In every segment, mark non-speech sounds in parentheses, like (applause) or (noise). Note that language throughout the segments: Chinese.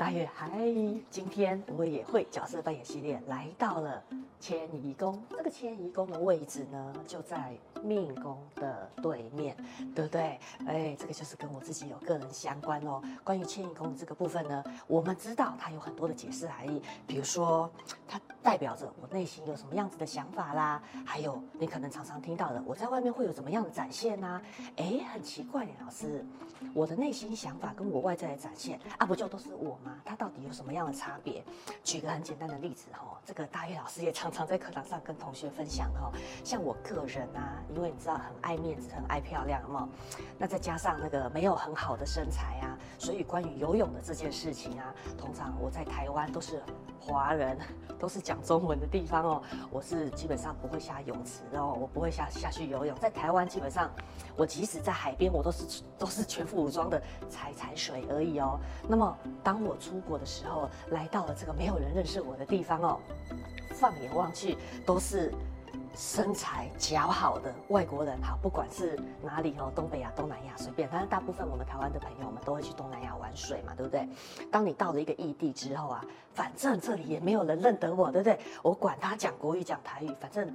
大月嗨，今天我也会角色扮演系列来到了迁移宫。这个迁移宫的位置呢，就在命宫的对面，对不对？哎，这个就是跟我自己有个人相关哦。关于迁移宫这个部分呢，我们知道它有很多的解释含义，比如说它代表着我内心有什么样子的想法啦，还有你可能常常听到的，我在外面会有怎么样的展现呐、啊？哎，很奇怪，老师，我的内心想法跟我外在的展现啊，不就都是我吗？它到底有什么样的差别？举个很简单的例子哈，这个大月老师也常常在课堂上跟同学分享哈。像我个人啊，因为你知道很爱面子，很爱漂亮嘛，那再加上那个没有很好的身材啊，所以关于游泳的这件事情啊，通常我在台湾都是华人，都是讲中文的地方哦，我是基本上不会下泳池哦，我不会下下去游泳。在台湾基本上，我即使在海边，我都是都是全副武装的踩踩水而已哦。那么当我出国的时候，来到了这个没有人认识我的地方哦，放眼望去都是身材姣好的外国人，好，不管是哪里哦，东北亚、东南亚随便，但是大部分我们台湾的朋友我们都会去东南亚玩水嘛，对不对？当你到了一个异地之后啊，反正这里也没有人认得我，对不对？我管他讲国语讲台语，反正。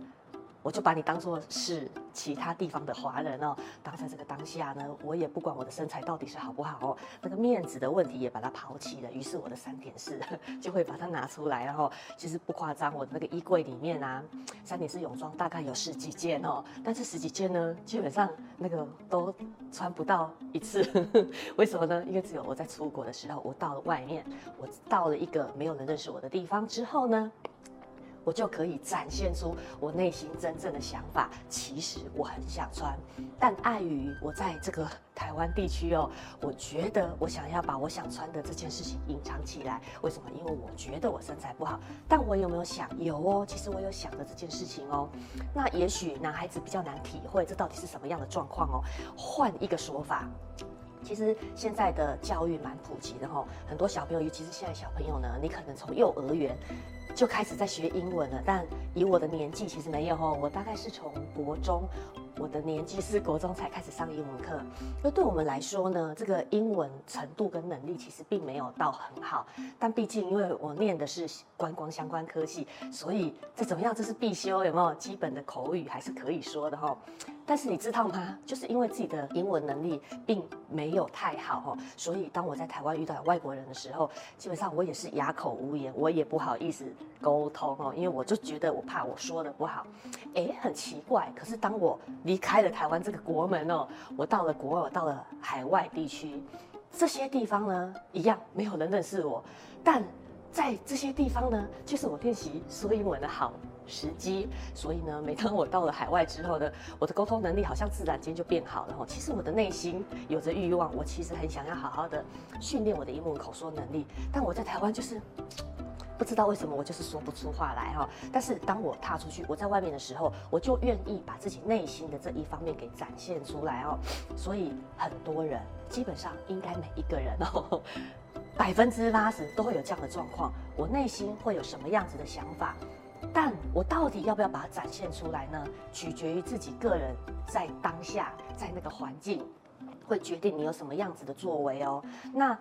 我就把你当做是其他地方的华人哦。当在这个当下呢，我也不管我的身材到底是好不好哦，那个面子的问题也把它抛弃了。于是我的三点式 (laughs) 就会把它拿出来，然后其实不夸张，我的那个衣柜里面啊，三点式泳装大概有十几件哦。但是十几件呢，基本上那个都穿不到一次。(laughs) 为什么呢？因为只有我在出国的时候，我到了外面，我到了一个没有人认识我的地方之后呢。我就可以展现出我内心真正的想法。其实我很想穿，但碍于我在这个台湾地区哦，我觉得我想要把我想穿的这件事情隐藏起来。为什么？因为我觉得我身材不好。但我有没有想？有哦，其实我有想着这件事情哦。那也许男孩子比较难体会这到底是什么样的状况哦。换一个说法，其实现在的教育蛮普及的哦，很多小朋友，尤其是现在小朋友呢，你可能从幼儿园。就开始在学英文了，但以我的年纪其实没有哦，我大概是从国中。我的年纪是国中才开始上英文课，那对我们来说呢，这个英文程度跟能力其实并没有到很好。但毕竟因为我念的是观光相关科系，所以这怎么样？这是必修，有没有基本的口语还是可以说的哈？但是你知道吗？就是因为自己的英文能力并没有太好哦，所以当我在台湾遇到外国人的时候，基本上我也是哑口无言，我也不好意思沟通哦，因为我就觉得我怕我说的不好。哎，很奇怪，可是当我离开了台湾这个国门哦，我到了国外，我到了海外地区，这些地方呢，一样没有人认识我，但在这些地方呢，就是我练习说英文的好时机。所以呢，每当我到了海外之后呢，我的沟通能力好像自然间就变好了哦。其实我的内心有着欲望，我其实很想要好好的训练我的英文口说能力，但我在台湾就是。不知道为什么我就是说不出话来哈，但是当我踏出去，我在外面的时候，我就愿意把自己内心的这一方面给展现出来哦。所以很多人，基本上应该每一个人哦，百分之八十都会有这样的状况。我内心会有什么样子的想法，但我到底要不要把它展现出来呢？取决于自己个人在当下，在那个环境，会决定你有什么样子的作为哦。那。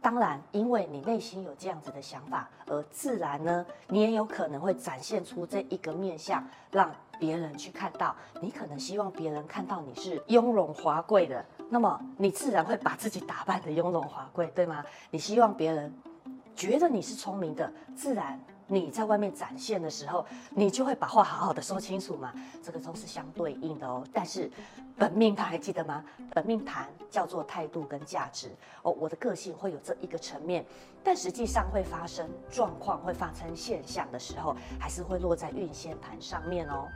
当然，因为你内心有这样子的想法，而自然呢，你也有可能会展现出这一个面相，让别人去看到。你可能希望别人看到你是雍容华贵的，那么你自然会把自己打扮得雍容华贵，对吗？你希望别人觉得你是聪明的，自然。你在外面展现的时候，你就会把话好好的说清楚嘛，这个都是相对应的哦。但是本命盘还记得吗？本命盘叫做态度跟价值哦。我的个性会有这一个层面，但实际上会发生状况、会发生现象的时候，还是会落在运线盘上面哦。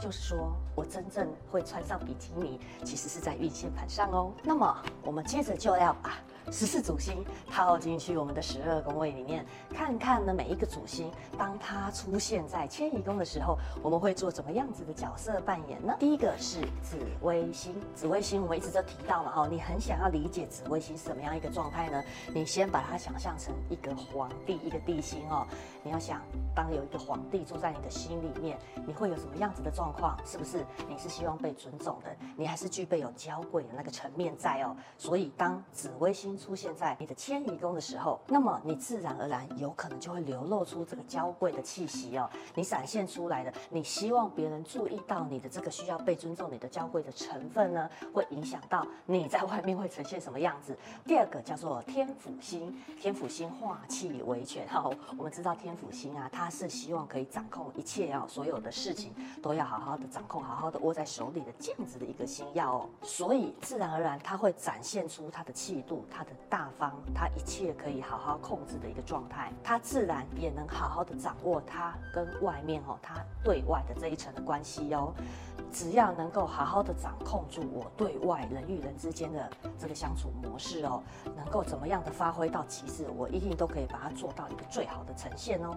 就是说我真正会穿上比基尼，其实是在运线盘上哦。那么我们接着就要把。十四主星套进去我们的十二宫位里面，看看呢，每一个主星，当它出现在迁移宫的时候，我们会做怎么样子的角色扮演呢？第一个是紫微星，紫微星我们一直都提到嘛，哈，你很想要理解紫微星什么样一个状态呢？你先把它想象成一个皇帝，一个帝星哦。你要想，当有一个皇帝住在你的心里面，你会有什么样子的状况？是不是？你是希望被尊重的？你还是具备有娇贵的那个层面在哦？所以当紫微星。出现在你的迁移宫的时候，那么你自然而然有可能就会流露出这个娇贵的气息哦。你展现出来的，你希望别人注意到你的这个需要被尊重、你的娇贵的成分呢，会影响到你在外面会呈现什么样子。第二个叫做天府星，天府星化气为权哦。我们知道天府星啊，它是希望可以掌控一切哦，所有的事情都要好好的掌控，好好的握在手里的这样子的一个星曜哦。所以自然而然，它会展现出它的气度、它大方、他一切可以好好控制的一个状态。他自然也能好好的掌握他跟外面哦，他对外的这一层的关系哦。只要能够好好的掌控住我对外人与人之间的这个相处模式哦，能够怎么样的发挥到极致，我一定都可以把它做到一个最好的呈现哦。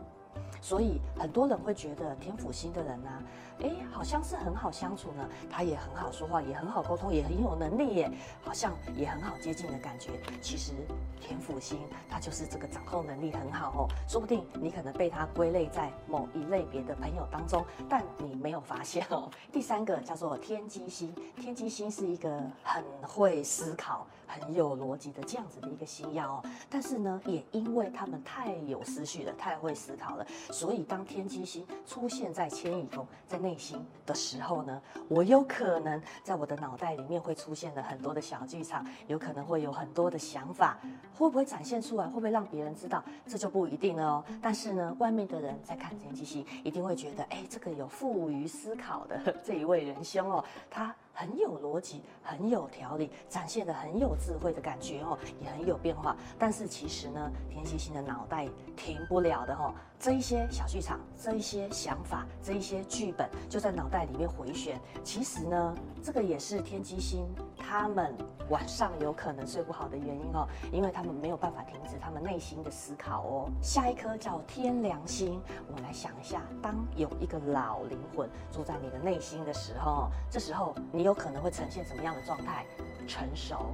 所以很多人会觉得天府星的人呢、啊，诶，好像是很好相处呢，他也很好说话，也很好沟通，也很有能力耶，好像也很好接近的感觉。其实天府星他就是这个掌控能力很好哦，说不定你可能被他归类在某一类别的朋友当中，但你没有发现哦。第三个叫做天机星，天机星是一个很会思考。很有逻辑的这样子的一个星曜哦，但是呢，也因为他们太有思绪了，太会思考了，所以当天机星出现在迁移宫，在内心的时候呢，我有可能在我的脑袋里面会出现了很多的小剧场，有可能会有很多的想法，会不会展现出来？会不会让别人知道？这就不一定了哦。但是呢，外面的人在看天机星，一定会觉得，哎，这个有富于思考的 (laughs) 这一位仁兄哦，他。很有逻辑，很有条理，展现的很有智慧的感觉哦，也很有变化。但是其实呢，天机星的脑袋停不了的哦，这一些小剧场，这一些想法，这一些剧本就在脑袋里面回旋。其实呢，这个也是天机星他们晚上有可能睡不好的原因哦，因为他们没有办法停止他们内心的思考哦。下一颗叫天良心，我们来想一下，当有一个老灵魂住在你的内心的时候，这时候。你有可能会呈现什么样的状态？成熟、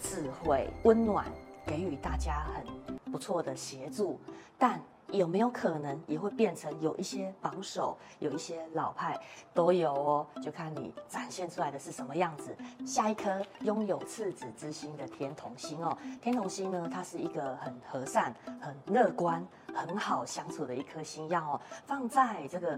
智慧、温暖，给予大家很不错的协助。但有没有可能也会变成有一些保守、有一些老派都有哦？就看你展现出来的是什么样子。下一颗拥有赤子之心的天同星哦，天同星呢，它是一个很和善、很乐观、很好相处的一颗星耀哦，放在这个。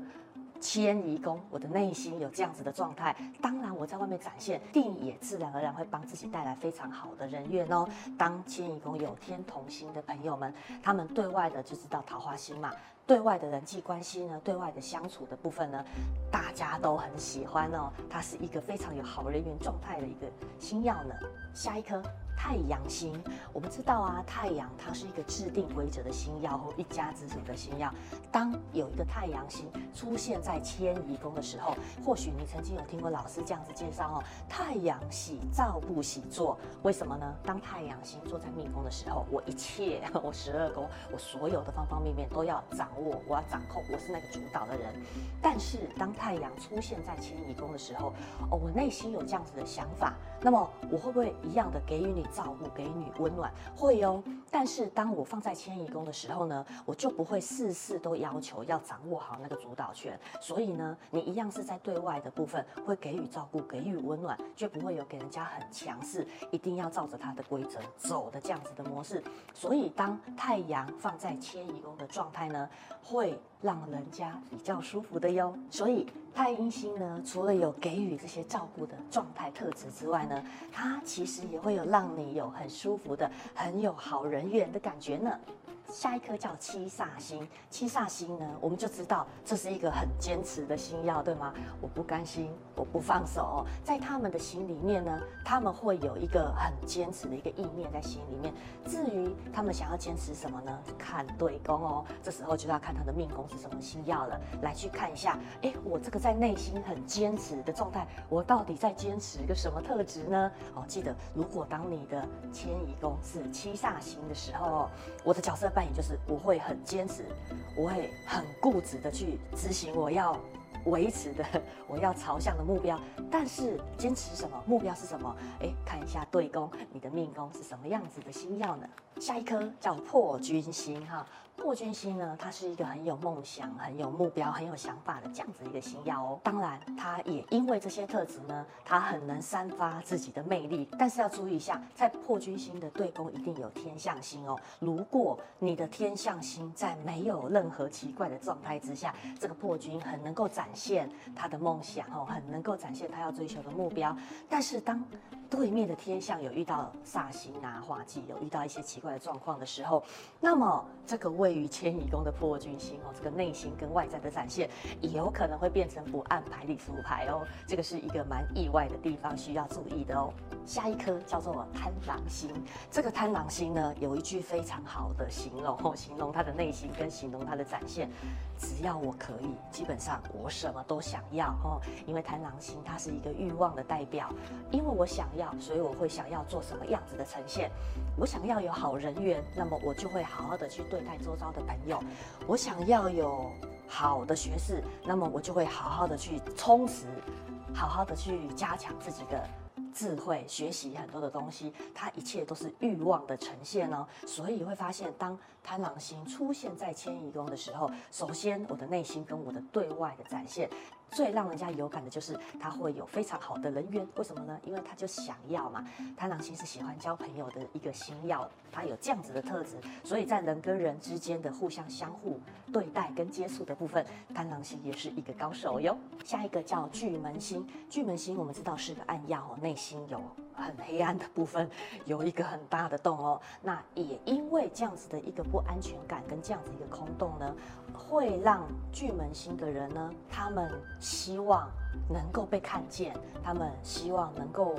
迁移宫，我的内心有这样子的状态，当然我在外面展现，定也自然而然会帮自己带来非常好的人缘哦。当迁移宫有天同星的朋友们，他们对外的就知道桃花星嘛，对外的人际关系呢，对外的相处的部分呢，大家都很喜欢哦。它是一个非常有好人缘状态的一个星曜呢。下一颗。太阳星，我们知道啊，太阳它是一个制定规则的星曜或一家之主的星曜。当有一个太阳星出现在迁移宫的时候，或许你曾经有听过老师这样子介绍哦，太阳喜照不喜坐，为什么呢？当太阳星坐在命宫的时候，我一切，我十二宫，我所有的方方面面都要掌握，我要掌控，我是那个主导的人。但是当太阳出现在迁移宫的时候，哦，我内心有这样子的想法，那么我会不会一样的给予你？照顾给予温暖会哦，但是当我放在迁移宫的时候呢，我就不会事事都要求要掌握好那个主导权。所以呢，你一样是在对外的部分会给予照顾、给予温暖，就不会有给人家很强势，一定要照着他的规则走的这样子的模式。所以当太阳放在迁移宫的状态呢，会让人家比较舒服的哟。所以太阴星呢，除了有给予这些照顾的状态特质之外呢，它其实也会有让你有很舒服的、很有好人缘的感觉呢。下一颗叫七煞星，七煞星呢，我们就知道这是一个很坚持的星曜，对吗？我不甘心，我不放手，在他们的心里面呢，他们会有一个很坚持的一个意念在心里面。至于他们想要坚持什么呢？看对宫哦，这时候就要看他的命宫是什么星曜了，来去看一下。哎，我这个在内心很坚持的状态，我到底在坚持一个什么特质呢？哦，记得，如果当你的迁移宫是七煞星的时候，我的角色。扮演就是我会很坚持，我会很固执的去执行我要维持的，(laughs) 我要朝向的目标。但是坚持什么？目标是什么？哎，看一下对宫，你的命宫是什么样子的星耀呢？下一颗叫破军星哈。破军星呢，它是一个很有梦想、很有目标、很有想法的这样子一个星曜哦。当然，它也因为这些特质呢，它很能散发自己的魅力。但是要注意一下，在破军星的对宫一定有天象星哦。如果你的天象星在没有任何奇怪的状态之下，这个破军很能够展现他的梦想哦，很能够展现他要追求的目标。但是当对面的天象有遇到煞星啊、化忌，有遇到一些奇怪的状况的时候，那么这个位于迁移宫的破军星哦，这个内心跟外在的展现，也有可能会变成不按牌理出牌哦。这个是一个蛮意外的地方，需要注意的哦。下一颗叫做贪狼星，这个贪狼星呢，有一句非常好的形容哦，形容他的内心跟形容他的展现。只要我可以，基本上我什么都想要哦。因为贪狼星它是一个欲望的代表，因为我想要，所以我会想要做什么样子的呈现。我想要有好人缘，那么我就会好好的去对待周遭的朋友。我想要有好的学识，那么我就会好好的去充实，好好的去加强自己的。智慧学习很多的东西，它一切都是欲望的呈现哦。所以会发现，当贪狼星出现在迁移宫的时候，首先我的内心跟我的对外的展现。最让人家有感的就是他会有非常好的人缘，为什么呢？因为他就想要嘛。贪狼星是喜欢交朋友的一个星曜，他有这样子的特质，所以在人跟人之间的互相相互对待跟接触的部分，贪狼星也是一个高手哟。下一个叫巨门星，巨门星我们知道是个暗曜哦，内心有很黑暗的部分，有一个很大的洞哦。那也因为这样子的一个不安全感跟这样子一个空洞呢，会让巨门星的人呢，他们希望能够被看见，他们希望能够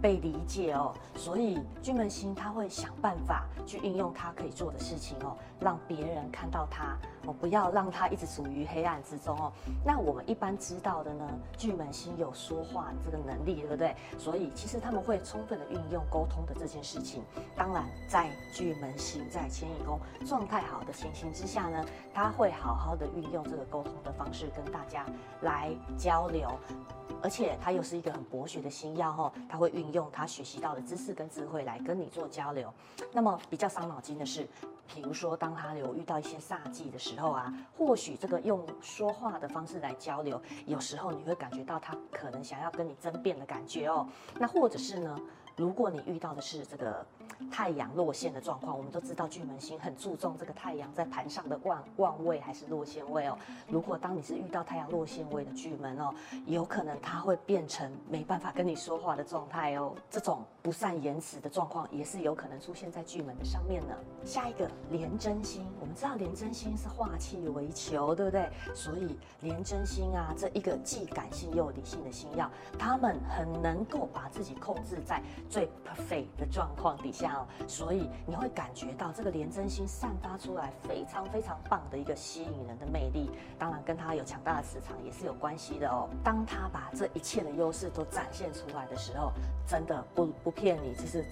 被理解哦。所以巨门星他会想办法去运用他可以做的事情哦，让别人看到他。哦，不要让他一直处于黑暗之中哦。那我们一般知道的呢，巨门星有说话这个能力，对不对？所以其实他们会充分的运用沟通的这件事情。当然，在巨门星在迁移宫状态好的情形之下呢，他会好好的运用这个沟通的方式跟大家来交流。而且他又是一个很博学的星曜哦，他会运用他学习到的知识跟智慧来跟你做交流。那么比较伤脑筋的是，比如说当他有遇到一些煞忌的时候啊，或许这个用说话的方式来交流，有时候你会感觉到他可能想要跟你争辩的感觉哦。那或者是呢，如果你遇到的是这个。太阳落陷的状况，我们都知道巨门星很注重这个太阳在盘上的旺旺位还是落陷位哦。如果当你是遇到太阳落陷位的巨门哦，有可能它会变成没办法跟你说话的状态哦。这种不善言辞的状况也是有可能出现在巨门的上面呢。下一个廉贞星，我们知道廉贞星是化气为球，对不对？所以廉贞星啊，这一个既感性又理性的星耀，他们很能够把自己控制在最 perfect 的状况底下。所以你会感觉到这个廉真心散发出来非常非常棒的一个吸引人的魅力，当然跟他有强大的磁场也是有关系的哦。当他把这一切的优势都展现出来的时候，真的不不骗你，这是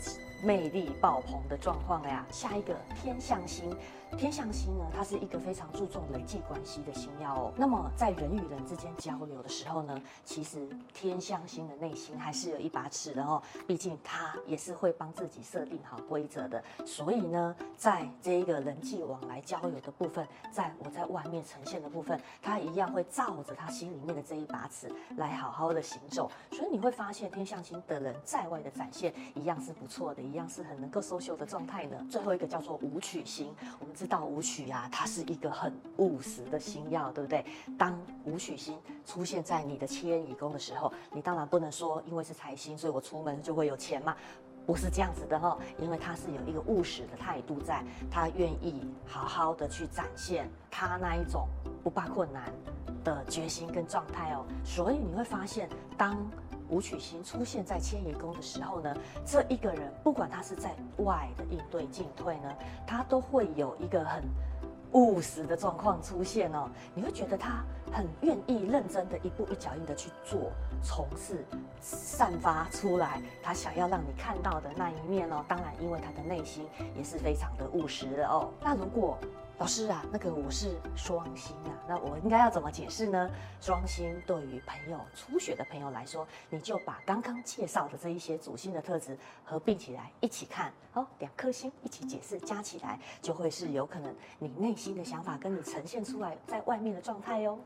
魅力爆棚的状况呀。下一个天象星。天相星呢，它是一个非常注重人际关系的星曜哦。那么在人与人之间交流的时候呢，其实天相星的内心还是有一把尺的哦。毕竟他也是会帮自己设定好规则的。所以呢，在这一个人际往来交流的部分，在我在外面呈现的部分，他一样会照着他心里面的这一把尺来好好的行走。所以你会发现，天相星的人在外的展现一样是不错的，一样是很能够收秀的状态呢。最后一个叫做武曲星，我们。知道武曲啊，它是一个很务实的星曜，对不对？当武曲星出现在你的迁移宫的时候，你当然不能说因为是财星，所以我出门就会有钱嘛，不是这样子的哈。因为他是有一个务实的态度在，他愿意好好的去展现他那一种不怕困难的决心跟状态哦。所以你会发现，当武曲星出现在迁移宫的时候呢，这一个人不管他是在外的应对进退呢，他都会有一个很务实的状况出现哦。你会觉得他很愿意认真的一步一脚印的去做、从事、散发出来他想要让你看到的那一面哦。当然，因为他的内心也是非常的务实的哦。那如果老师啊，那个我是双星啊，那我应该要怎么解释呢？双星对于朋友初学的朋友来说，你就把刚刚介绍的这一些主星的特质合并起来一起看，哦，两颗星一起解释，加起来就会是有可能你内心的想法跟你呈现出来在外面的状态哟。